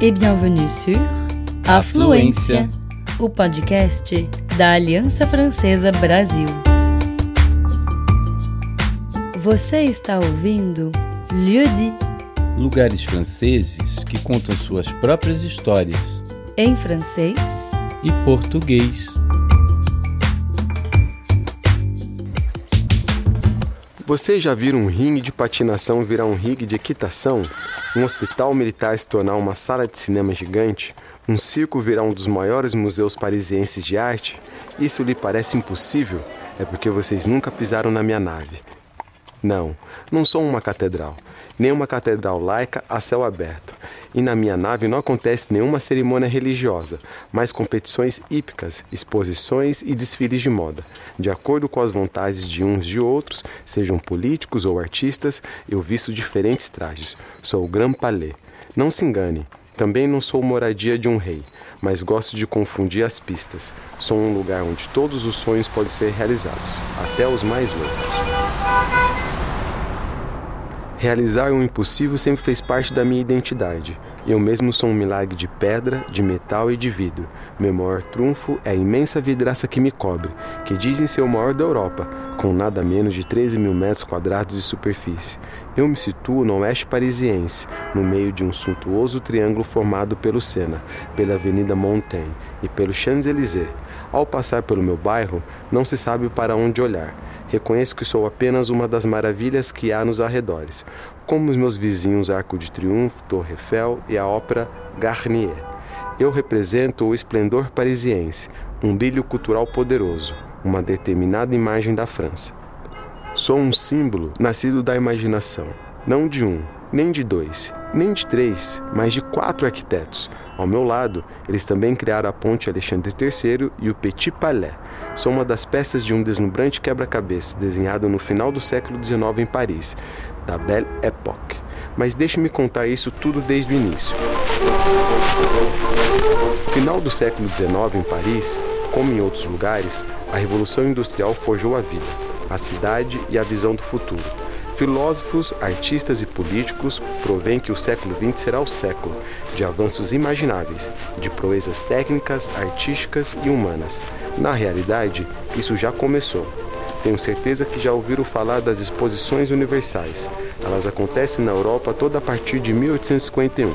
et bienvenue sur Afluência, o podcast da Aliança Francesa Brasil. Você está ouvindo Lieu dit, Lugares franceses que contam suas próprias histórias em francês e português. Vocês já viram um ringue de patinação virar um ringue de equitação? Um hospital militar se tornar uma sala de cinema gigante? Um circo virar um dos maiores museus parisienses de arte? Isso lhe parece impossível? É porque vocês nunca pisaram na minha nave. Não, não sou uma catedral, nem uma catedral laica a céu aberto. E na minha nave não acontece nenhuma cerimônia religiosa, mas competições hípicas, exposições e desfiles de moda. De acordo com as vontades de uns de outros, sejam políticos ou artistas, eu visto diferentes trajes. Sou o Grand Palais. Não se engane, também não sou moradia de um rei, mas gosto de confundir as pistas. Sou um lugar onde todos os sonhos podem ser realizados, até os mais loucos. Realizar o impossível sempre fez parte da minha identidade. Eu mesmo sou um milagre de pedra, de metal e de vidro. Meu maior trunfo é a imensa vidraça que me cobre, que dizem ser o maior da Europa, com nada menos de 13 mil metros quadrados de superfície. Eu me situo no oeste parisiense, no meio de um suntuoso triângulo formado pelo Sena, pela Avenida Montaigne e pelo Champs-Élysées. Ao passar pelo meu bairro, não se sabe para onde olhar. Reconheço que sou apenas uma das maravilhas que há nos arredores, como os meus vizinhos Arco de Triunfo, Torre Eiffel e a Ópera Garnier. Eu represento o esplendor parisiense, um brilho cultural poderoso, uma determinada imagem da França. Sou um símbolo nascido da imaginação, não de um, nem de dois, nem de três, mas de quatro arquitetos. Ao meu lado, eles também criaram a ponte Alexandre III e o Petit Palais. São uma das peças de um deslumbrante quebra-cabeça desenhado no final do século XIX em Paris, da Belle Époque. Mas deixe-me contar isso tudo desde o início. Final do século XIX em Paris, como em outros lugares, a Revolução Industrial forjou a vida, a cidade e a visão do futuro. Filósofos, artistas e políticos provêm que o século XX será o século de avanços imagináveis, de proezas técnicas, artísticas e humanas. Na realidade, isso já começou. Tenho certeza que já ouviram falar das exposições universais. Elas acontecem na Europa toda a partir de 1851.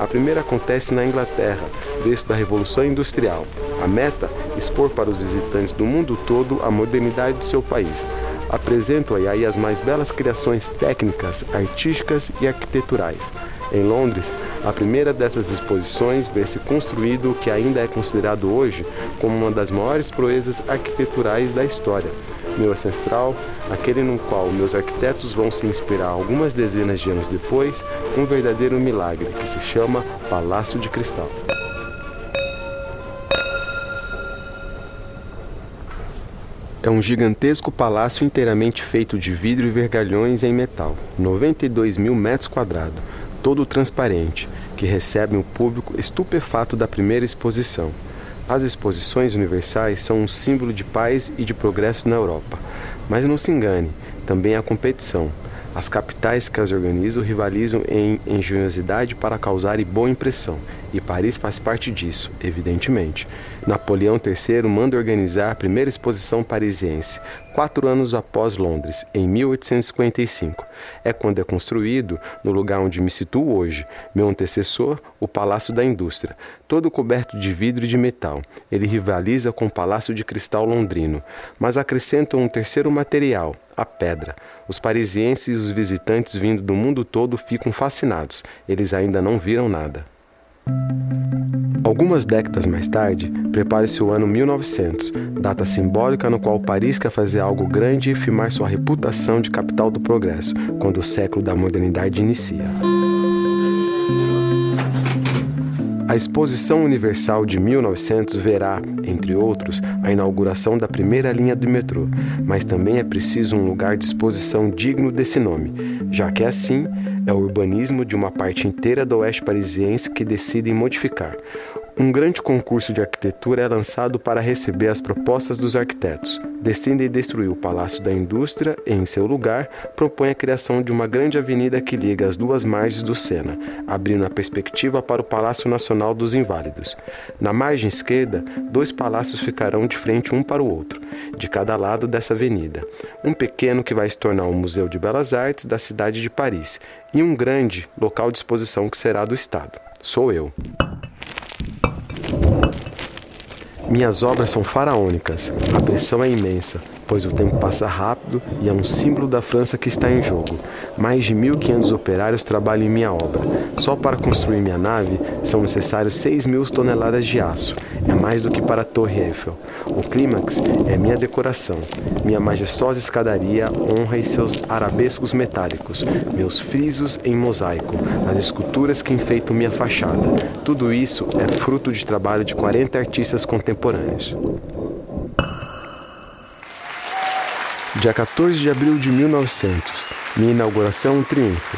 A primeira acontece na Inglaterra, berço da Revolução Industrial. A meta? Expor para os visitantes do mundo todo a modernidade do seu país apresentam aí as mais belas criações técnicas, artísticas e arquiteturais. Em Londres, a primeira dessas exposições vê-se construído o que ainda é considerado hoje como uma das maiores proezas arquiteturais da história. Meu ancestral, aquele no qual meus arquitetos vão se inspirar algumas dezenas de anos depois, um verdadeiro milagre que se chama Palácio de Cristal. É um gigantesco palácio inteiramente feito de vidro e vergalhões em metal, 92 mil metros quadrados, todo transparente, que recebe um público estupefato da primeira exposição. As exposições universais são um símbolo de paz e de progresso na Europa. Mas não se engane, também há competição. As capitais que as organizam rivalizam em engenhosidade para causar boa impressão, e Paris faz parte disso, evidentemente. Napoleão III manda organizar a primeira exposição parisiense, quatro anos após Londres, em 1855. É quando é construído, no lugar onde me situo hoje, meu antecessor, o Palácio da Indústria, todo coberto de vidro e de metal. Ele rivaliza com o Palácio de Cristal londrino, mas acrescenta um terceiro material, a pedra. Os parisienses e os visitantes vindo do mundo todo ficam fascinados. Eles ainda não viram nada. Algumas décadas mais tarde, prepare-se o ano 1900, data simbólica no qual Paris quer fazer algo grande e firmar sua reputação de capital do progresso, quando o século da modernidade inicia. A Exposição Universal de 1900 verá, entre outros, a inauguração da primeira linha do metrô, mas também é preciso um lugar de exposição digno desse nome, já que assim é o urbanismo de uma parte inteira do oeste parisiense que decidem modificar. Um grande concurso de arquitetura é lançado para receber as propostas dos arquitetos. Descendem e destruir o Palácio da Indústria e, em seu lugar, propõe a criação de uma grande avenida que liga as duas margens do Sena, abrindo a perspectiva para o Palácio Nacional dos Inválidos. Na margem esquerda, dois palácios ficarão de frente um para o outro, de cada lado dessa avenida. Um pequeno que vai se tornar um Museu de Belas Artes da cidade de Paris, e um grande local de exposição que será do Estado. Sou eu. Minhas obras são faraônicas, a pressão é imensa, pois o tempo passa rápido e é um símbolo da França que está em jogo. Mais de 1.500 operários trabalham em minha obra. Só para construir minha nave são necessários 6 mil toneladas de aço. É mais do que para a Torre Eiffel. O clímax é minha decoração. Minha majestosa escadaria honra e seus arabescos metálicos, meus frisos em mosaico, as esculturas que enfeitam minha fachada. Tudo isso é fruto de trabalho de 40 artistas contemporâneos. Dia 14 de abril de 1900, minha inauguração é um triunfo.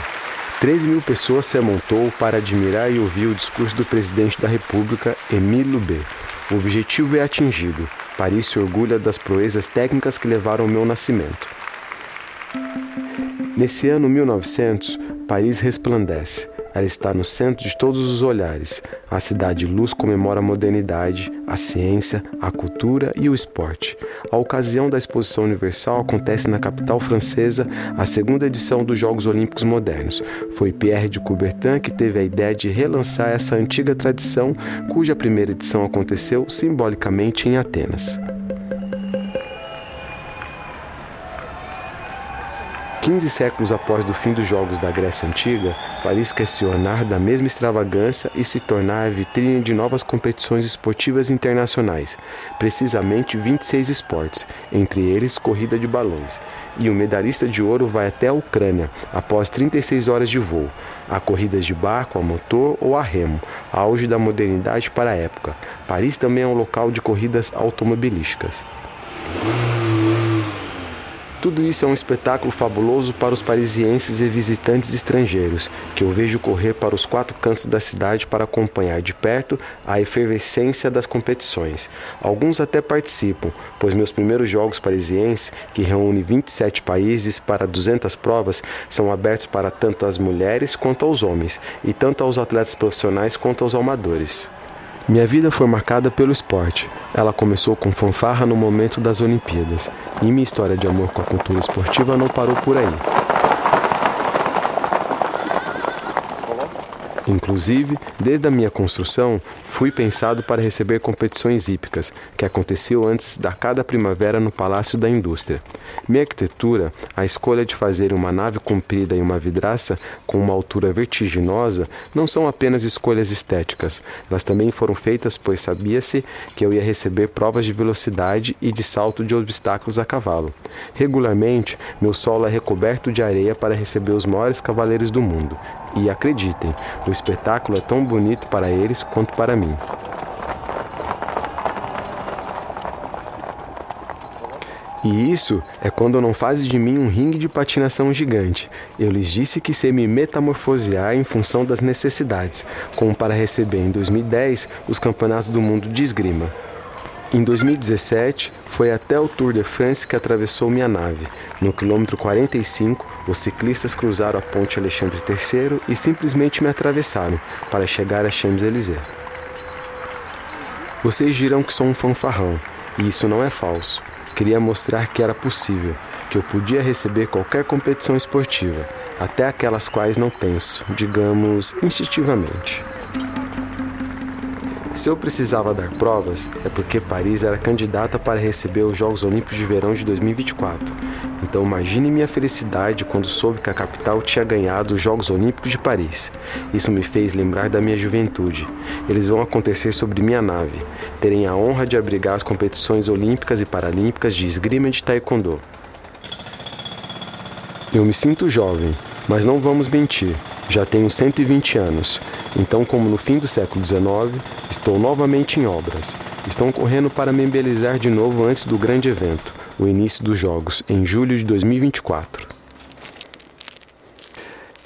13 mil pessoas se amontou para admirar e ouvir o discurso do presidente da República, Émile Loubet. O objetivo é atingido. Paris se orgulha das proezas técnicas que levaram ao meu nascimento. Nesse ano 1900, Paris resplandece. Ela está no centro de todos os olhares. A cidade luz comemora a modernidade, a ciência, a cultura e o esporte. A ocasião da Exposição Universal acontece na capital francesa, a segunda edição dos Jogos Olímpicos Modernos. Foi Pierre de Coubertin que teve a ideia de relançar essa antiga tradição, cuja primeira edição aconteceu simbolicamente em Atenas. 15 séculos após o fim dos Jogos da Grécia Antiga, Paris quer se ornar da mesma extravagância e se tornar a vitrine de novas competições esportivas internacionais, precisamente 26 esportes, entre eles corrida de balões. E o medalhista de ouro vai até a Ucrânia, após 36 horas de voo. Há corridas de barco a motor ou a remo, auge da modernidade para a época. Paris também é um local de corridas automobilísticas. Tudo isso é um espetáculo fabuloso para os parisienses e visitantes estrangeiros, que eu vejo correr para os quatro cantos da cidade para acompanhar de perto a efervescência das competições. Alguns até participam, pois meus primeiros jogos parisienses, que reúnem 27 países para 200 provas, são abertos para tanto as mulheres quanto aos homens, e tanto aos atletas profissionais quanto aos amadores. Minha vida foi marcada pelo esporte. Ela começou com fanfarra no momento das Olimpíadas, e minha história de amor com a cultura esportiva não parou por aí. Inclusive, desde a minha construção, fui pensado para receber competições hípicas, que aconteciam antes da cada primavera no Palácio da Indústria. Minha arquitetura, a escolha de fazer uma nave comprida e uma vidraça com uma altura vertiginosa, não são apenas escolhas estéticas, elas também foram feitas pois sabia-se que eu ia receber provas de velocidade e de salto de obstáculos a cavalo. Regularmente, meu solo é recoberto de areia para receber os maiores cavaleiros do mundo, e acreditem, o espetáculo é tão bonito para eles quanto para mim. E isso é quando não fazem de mim um ringue de patinação gigante. Eu lhes disse que sei me metamorfosear em função das necessidades, como para receber em 2010 os campeonatos do mundo de esgrima. Em 2017, foi até o Tour de France que atravessou minha nave. No quilômetro 45, os ciclistas cruzaram a ponte Alexandre III e simplesmente me atravessaram para chegar a Champs-Élysées. Vocês dirão que sou um fanfarrão, e isso não é falso. Queria mostrar que era possível, que eu podia receber qualquer competição esportiva, até aquelas quais não penso, digamos, instintivamente. Se eu precisava dar provas, é porque Paris era candidata para receber os Jogos Olímpicos de Verão de 2024. Então imagine minha felicidade quando soube que a capital tinha ganhado os Jogos Olímpicos de Paris. Isso me fez lembrar da minha juventude. Eles vão acontecer sobre minha nave. Terem a honra de abrigar as competições olímpicas e paralímpicas de esgrima e de taekwondo. Eu me sinto jovem, mas não vamos mentir. Já tenho 120 anos, então, como no fim do século XIX, estou novamente em obras. Estão correndo para me embelezar de novo antes do grande evento, o início dos Jogos, em julho de 2024.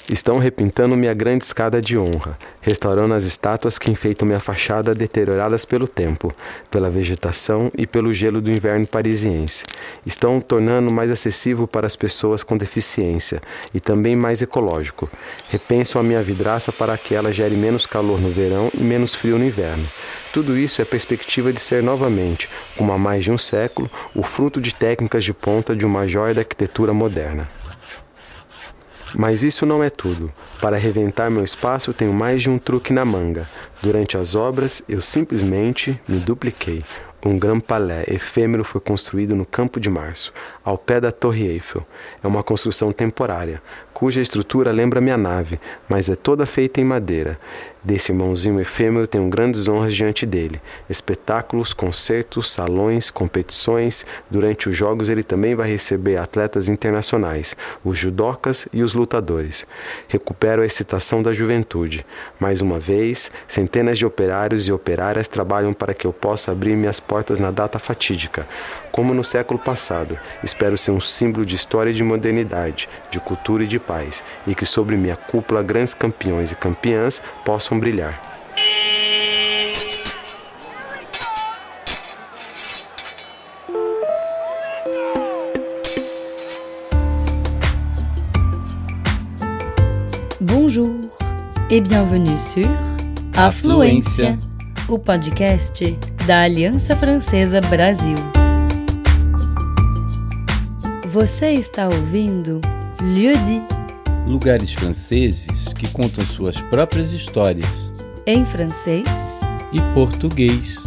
Estão repintando minha grande escada de honra, restaurando as estátuas que enfeitam minha fachada deterioradas pelo tempo, pela vegetação e pelo gelo do inverno parisiense. Estão tornando mais acessível para as pessoas com deficiência e também mais ecológico. Repensam a minha vidraça para que ela gere menos calor no verão e menos frio no inverno. Tudo isso é perspectiva de ser novamente, como há mais de um século, o fruto de técnicas de ponta de uma joia da arquitetura moderna. Mas isso não é tudo. Para reventar meu espaço, tenho mais de um truque na manga. Durante as obras, eu simplesmente me dupliquei. Um Grand Palais efêmero foi construído no Campo de Março, ao pé da Torre Eiffel. É uma construção temporária, cuja estrutura lembra minha nave, mas é toda feita em madeira. Desse irmãozinho efêmero tenho grandes honras diante dele. Espetáculos, concertos, salões, competições. Durante os jogos ele também vai receber atletas internacionais, os judocas e os lutadores. Recupero a excitação da juventude. Mais uma vez, centenas de operários e operárias trabalham para que eu possa abrir minhas portas na data fatídica. Como no século passado, espero ser um símbolo de história e de modernidade, de cultura e de paz, e que sobre minha cúpula grandes campeões e campeãs possam brilhar. Bonjour et bienvenue sur Afluência, o podcast da Aliança Francesa Brasil. Você está ouvindo Lieu dit Lugares franceses que contam suas próprias histórias em francês e português.